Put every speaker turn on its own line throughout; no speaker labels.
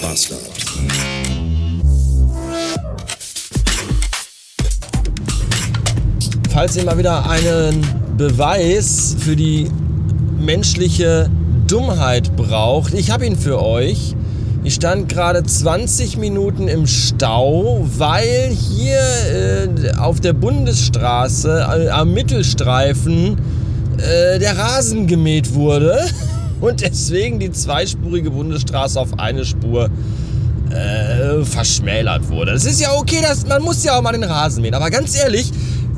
Bastard.
Falls ihr mal wieder einen Beweis für die menschliche Dummheit braucht, ich habe ihn für euch. Ich stand gerade 20 Minuten im Stau, weil hier äh, auf der Bundesstraße äh, am Mittelstreifen äh, der Rasen gemäht wurde und deswegen die zweispurige Bundesstraße auf eine Spur äh, verschmälert wurde. Das ist ja okay, dass, man muss ja auch mal den Rasen mähen, aber ganz ehrlich,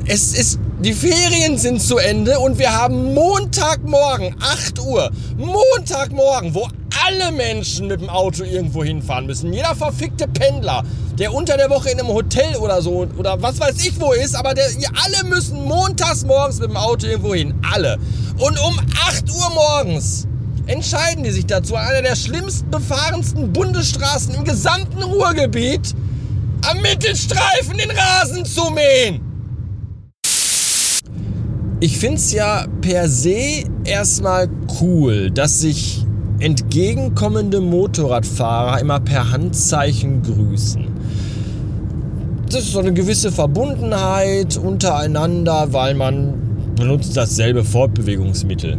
es ist die Ferien sind zu Ende und wir haben Montagmorgen, 8 Uhr, Montagmorgen, wo alle Menschen mit dem Auto irgendwo hinfahren müssen. Jeder verfickte Pendler, der unter der Woche in einem Hotel oder so oder was weiß ich wo ist, aber der, alle müssen montags morgens mit dem Auto irgendwo hin. Alle. Und um 8 Uhr morgens entscheiden die sich dazu, an einer der schlimmsten befahrensten Bundesstraßen im gesamten Ruhrgebiet am Mittelstreifen den Rasen zu mähen. Ich finde es ja per se erstmal cool, dass sich entgegenkommende Motorradfahrer immer per Handzeichen grüßen. Das ist so eine gewisse Verbundenheit untereinander, weil man benutzt dasselbe Fortbewegungsmittel.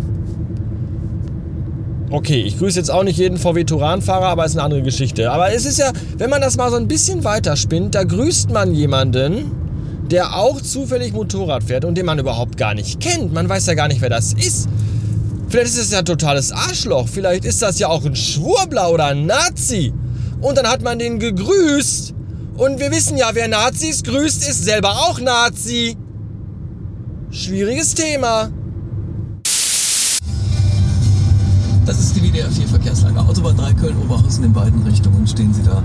Okay, ich grüße jetzt auch nicht jeden VW-Turan-Fahrer, aber ist eine andere Geschichte. Aber es ist ja, wenn man das mal so ein bisschen weiterspinnt, da grüßt man jemanden, der auch zufällig Motorrad fährt und den man überhaupt gar nicht kennt. Man weiß ja gar nicht, wer das ist. Vielleicht ist es ja ein totales Arschloch. Vielleicht ist das ja auch ein Schwurbler oder ein Nazi. Und dann hat man den gegrüßt. Und wir wissen ja, wer Nazis grüßt, ist selber auch Nazi. Schwieriges Thema.
Das ist die WDR 4 Verkehrslage. Autobahn 3 Köln-Oberhausen in beiden Richtungen stehen Sie da.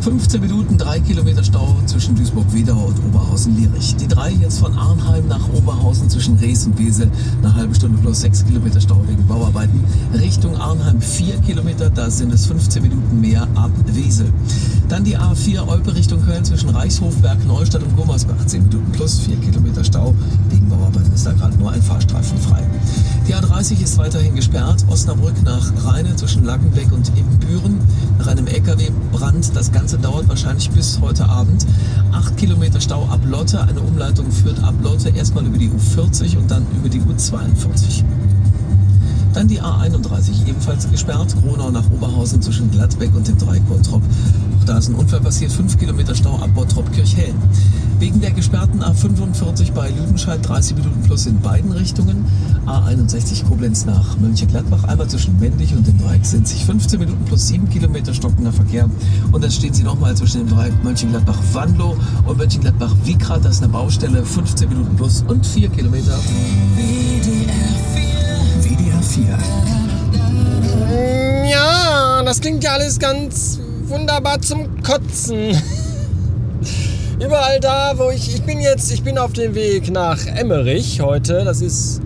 15 Minuten, 3 Kilometer Stau zwischen Duisburg-Wedau und Oberhausen-Lierich. Die 3 jetzt von Arnheim nach Oberhausen zwischen Rees und Wesel. Eine halbe Stunde plus 6 Kilometer Stau wegen Bauarbeiten. Richtung Arnheim 4 Kilometer, da sind es 15 Minuten mehr ab Wesel. Dann die A4 Olpe Richtung Köln zwischen Reichshofberg, Neustadt und Gummersbach. 10 Minuten plus 4 Kilometer Stau. Wegen Bauarbeiten ist da gerade nur ein Fahrstreifen frei. Die A30 ist weiterhin gesperrt. Osnabrück nach Rheine zwischen Lackenbeck und Ibbenbüren. Nach einem LKW-Brand. Das Ganze dauert wahrscheinlich bis heute Abend. 8 Kilometer Stau ab Lotte. Eine Umleitung führt ab Lotte erstmal über die U40 und dann über die U42. Dann die A31, ebenfalls gesperrt. Gronau nach Oberhausen zwischen Gladbeck und dem Dreieck Bottrop. Da ist ein Unfall passiert. 5 Kilometer Stau ab Bottrop-Kirchhellen. Wegen der gesperrten A45 bei Lüdenscheid 30 Minuten plus in beiden Richtungen. A61 Koblenz nach Mönchengladbach. Einmal zwischen Mendig und dem Dreieck sind sich 15 Minuten plus 7 Kilometer stockender Verkehr. Und dann stehen sie nochmal zwischen dem Dreieck Mönchengladbach-Wanlo und Mönchengladbach-Wiekrat. Das ist eine Baustelle. 15 Minuten plus und 4 Kilometer. WDR 4.
Ja, das klingt ja alles ganz wunderbar zum Kotzen. Überall da, wo ich. Ich bin jetzt, ich bin auf dem Weg nach Emmerich heute. Das ist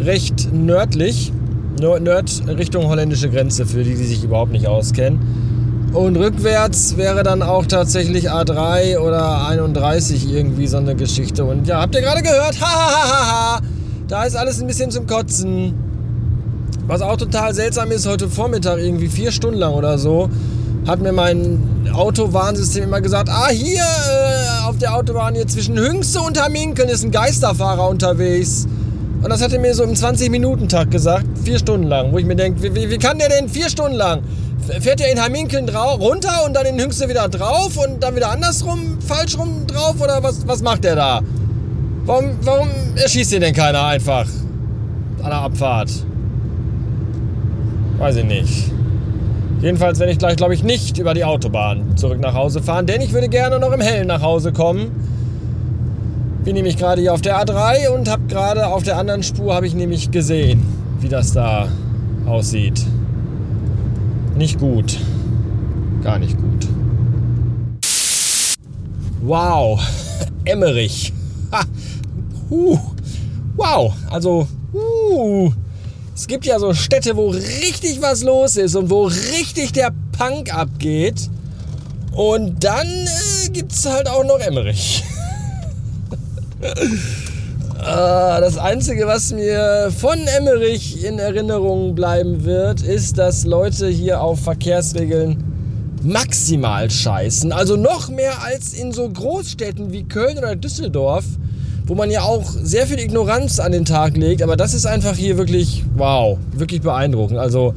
recht nördlich. Nord Richtung holländische Grenze, für die, die sich überhaupt nicht auskennen. Und rückwärts wäre dann auch tatsächlich A3 oder 31 irgendwie so eine Geschichte. Und ja, habt ihr gerade gehört? Hahaha! da ist alles ein bisschen zum Kotzen. Was auch total seltsam ist, heute Vormittag irgendwie vier Stunden lang oder so, hat mir mein Autowarnsystem immer gesagt, ah hier äh, auf der Autobahn hier zwischen Hüngste und Haminkeln ist ein Geisterfahrer unterwegs. Und das hat er mir so im 20-Minuten-Takt gesagt, vier Stunden lang, wo ich mir denke, wie, wie, kann der denn vier Stunden lang? Fährt er in Haminkeln runter und dann in Hüngste wieder drauf und dann wieder andersrum, falsch rum drauf oder was, was macht der da? Warum, warum erschießt ihn denn keiner einfach an der Abfahrt? Weiß ich nicht. Jedenfalls werde ich gleich, glaube ich, nicht über die Autobahn zurück nach Hause fahren, denn ich würde gerne noch im Hellen nach Hause kommen. Bin nämlich gerade hier auf der A3 und habe gerade auf der anderen Spur habe ich nämlich gesehen, wie das da aussieht. Nicht gut. Gar nicht gut. Wow. Emmerich. Ha. Uh. Wow. Also, uh. Es gibt ja so Städte, wo richtig was los ist und wo richtig der Punk abgeht. Und dann äh, gibt es halt auch noch Emmerich. Ah, das Einzige, was mir von Emmerich in Erinnerung bleiben wird, ist, dass Leute hier auf Verkehrsregeln maximal scheißen. Also noch mehr als in so Großstädten wie Köln oder Düsseldorf, wo man ja auch sehr viel Ignoranz an den Tag legt. Aber das ist einfach hier wirklich, wow, wirklich beeindruckend. Also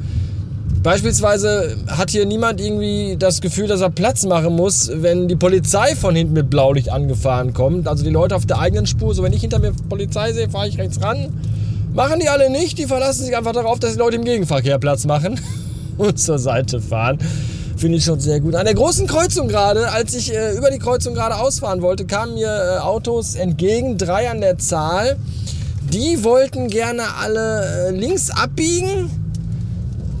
beispielsweise hat hier niemand irgendwie das Gefühl, dass er Platz machen muss, wenn die Polizei von hinten mit Blaulicht angefahren kommt. Also die Leute auf der eigenen Spur, so wenn ich hinter mir Polizei sehe, fahre ich rechts ran. Machen die alle nicht, die verlassen sich einfach darauf, dass die Leute im Gegenverkehr Platz machen und zur Seite fahren. Finde ich schon sehr gut. An der großen Kreuzung gerade, als ich äh, über die Kreuzung gerade ausfahren wollte, kamen mir äh, Autos entgegen, drei an der Zahl. Die wollten gerne alle äh, links abbiegen,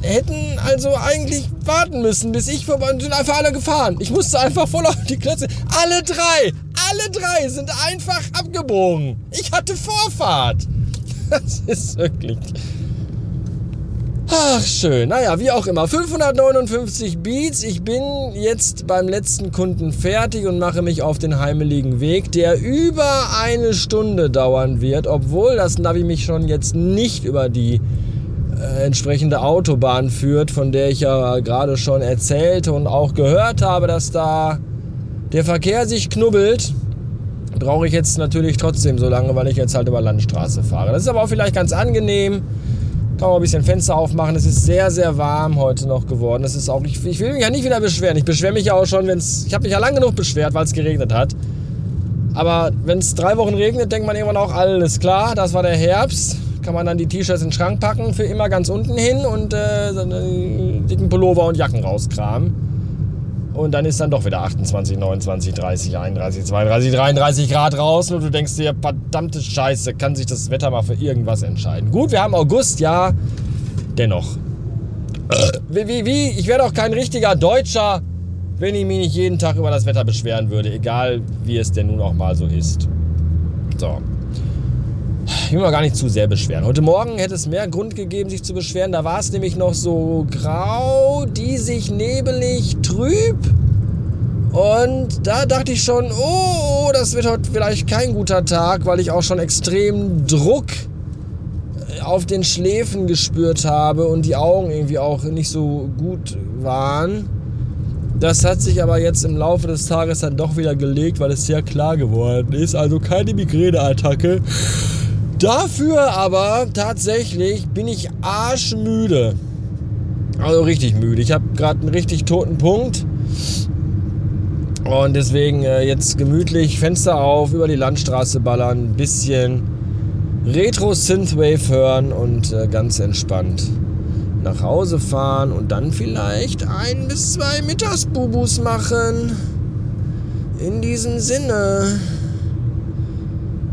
hätten also eigentlich warten müssen, bis ich vorbei und sind einfach alle gefahren. Ich musste einfach voll auf die Klötze. Alle drei, alle drei sind einfach abgebogen. Ich hatte Vorfahrt. Das ist wirklich Ach, schön. Naja, wie auch immer. 559 Beats. Ich bin jetzt beim letzten Kunden fertig und mache mich auf den heimeligen Weg, der über eine Stunde dauern wird, obwohl das Navi mich schon jetzt nicht über die äh, entsprechende Autobahn führt, von der ich ja gerade schon erzählte und auch gehört habe, dass da der Verkehr sich knubbelt. Brauche ich jetzt natürlich trotzdem so lange, weil ich jetzt halt über Landstraße fahre. Das ist aber auch vielleicht ganz angenehm man ein bisschen Fenster aufmachen. Es ist sehr, sehr warm heute noch geworden. Das ist auch, ich, ich will mich ja nicht wieder beschweren. Ich beschwere mich ja auch schon, wenn es. Ich habe mich ja lange genug beschwert, weil es geregnet hat. Aber wenn es drei Wochen regnet, denkt man irgendwann auch, alles klar, das war der Herbst. Kann man dann die T-Shirts in den Schrank packen, für immer ganz unten hin und äh, dicken Pullover und Jacken rauskramen. Und dann ist dann doch wieder 28, 29, 30, 31, 32, 33 Grad raus und du denkst dir, verdammte Scheiße, kann sich das Wetter mal für irgendwas entscheiden. Gut, wir haben August, ja, dennoch. Wie, wie, wie? Ich wäre doch kein richtiger Deutscher, wenn ich mich nicht jeden Tag über das Wetter beschweren würde, egal wie es denn nun auch mal so ist. So. Ich will mal gar nicht zu sehr beschweren. Heute Morgen hätte es mehr Grund gegeben, sich zu beschweren. Da war es nämlich noch so grau, diesig, nebelig, trüb. Und da dachte ich schon, oh, das wird heute vielleicht kein guter Tag, weil ich auch schon extrem Druck äh, auf den Schläfen gespürt habe und die Augen irgendwie auch nicht so gut waren. Das hat sich aber jetzt im Laufe des Tages dann doch wieder gelegt, weil es sehr klar geworden ist. Also keine Migräneattacke. Dafür aber tatsächlich bin ich arschmüde. Also richtig müde. Ich habe gerade einen richtig toten Punkt. Und deswegen äh, jetzt gemütlich Fenster auf, über die Landstraße ballern, bisschen Retro Synthwave hören und äh, ganz entspannt nach Hause fahren und dann vielleicht ein bis zwei Mittagsbubus machen. In diesem Sinne.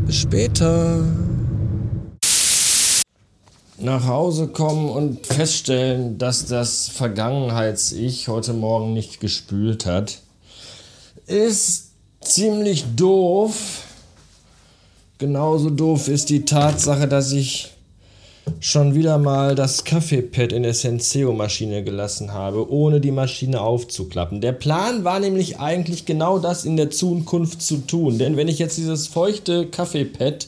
Bis später nach Hause kommen und feststellen, dass das Vergangenheits-Ich heute Morgen nicht gespült hat, ist ziemlich doof. Genauso doof ist die Tatsache, dass ich schon wieder mal das Kaffeepad in der Senseo-Maschine gelassen habe, ohne die Maschine aufzuklappen. Der Plan war nämlich eigentlich genau das in der Zukunft zu tun. Denn wenn ich jetzt dieses feuchte Kaffeepad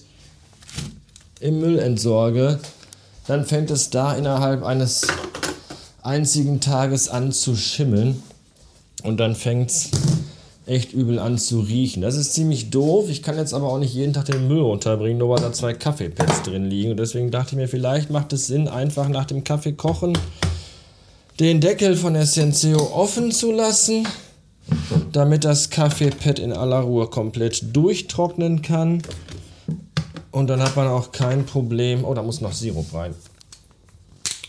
im Müll entsorge, dann fängt es da innerhalb eines einzigen Tages an zu schimmeln und dann fängt es echt übel an zu riechen. Das ist ziemlich doof. Ich kann jetzt aber auch nicht jeden Tag den Müll runterbringen, nur weil da zwei Kaffeepads drin liegen. Und deswegen dachte ich mir, vielleicht macht es Sinn, einfach nach dem Kaffee kochen den Deckel von der Senseo offen zu lassen, damit das Kaffeepad in aller Ruhe komplett durchtrocknen kann. Und dann hat man auch kein Problem. Oh, da muss noch Sirup rein.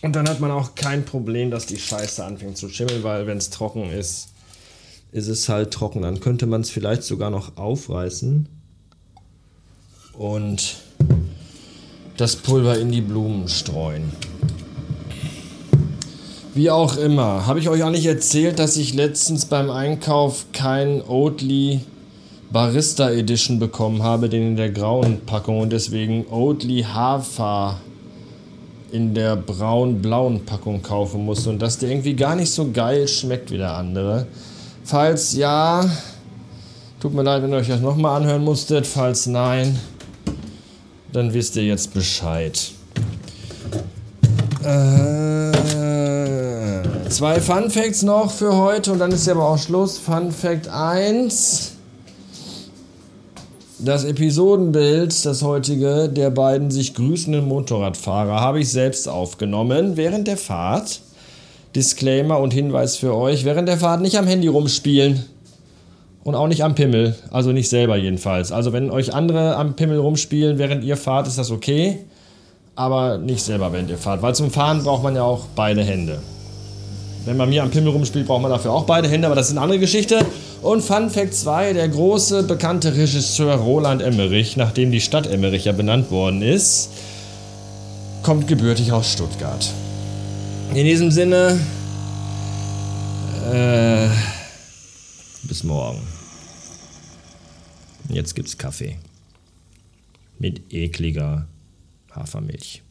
Und dann hat man auch kein Problem, dass die Scheiße anfängt zu schimmeln, weil wenn es trocken ist, ist es halt trocken. Dann könnte man es vielleicht sogar noch aufreißen und das Pulver in die Blumen streuen. Wie auch immer, habe ich euch auch nicht erzählt, dass ich letztens beim Einkauf kein Oatly Barista Edition bekommen habe, den in der grauen Packung und deswegen Oatly Hafer in der braun-blauen Packung kaufen musste und dass der irgendwie gar nicht so geil schmeckt wie der andere. Falls ja, tut mir leid, wenn ihr euch das nochmal anhören musstet. Falls nein, dann wisst ihr jetzt Bescheid. Äh, Zwei Fun Facts noch für heute und dann ist ja aber auch Schluss. Fun Fact 1. Das Episodenbild, das heutige, der beiden sich grüßenden Motorradfahrer, habe ich selbst aufgenommen während der Fahrt. Disclaimer und Hinweis für euch: während der Fahrt nicht am Handy rumspielen. Und auch nicht am Pimmel. Also nicht selber jedenfalls. Also wenn euch andere am Pimmel rumspielen, während ihr fahrt, ist das okay. Aber nicht selber, während ihr fahrt. Weil zum Fahren braucht man ja auch beide Hände. Wenn man mir am Pimmel rumspielt, braucht man dafür auch beide Hände, aber das ist eine andere Geschichte. Und Fun Fact 2, der große bekannte Regisseur Roland Emmerich, nachdem die Stadt Emmerich ja benannt worden ist, kommt gebürtig aus Stuttgart. In diesem Sinne, äh, bis morgen. Jetzt gibt's Kaffee. Mit ekliger Hafermilch.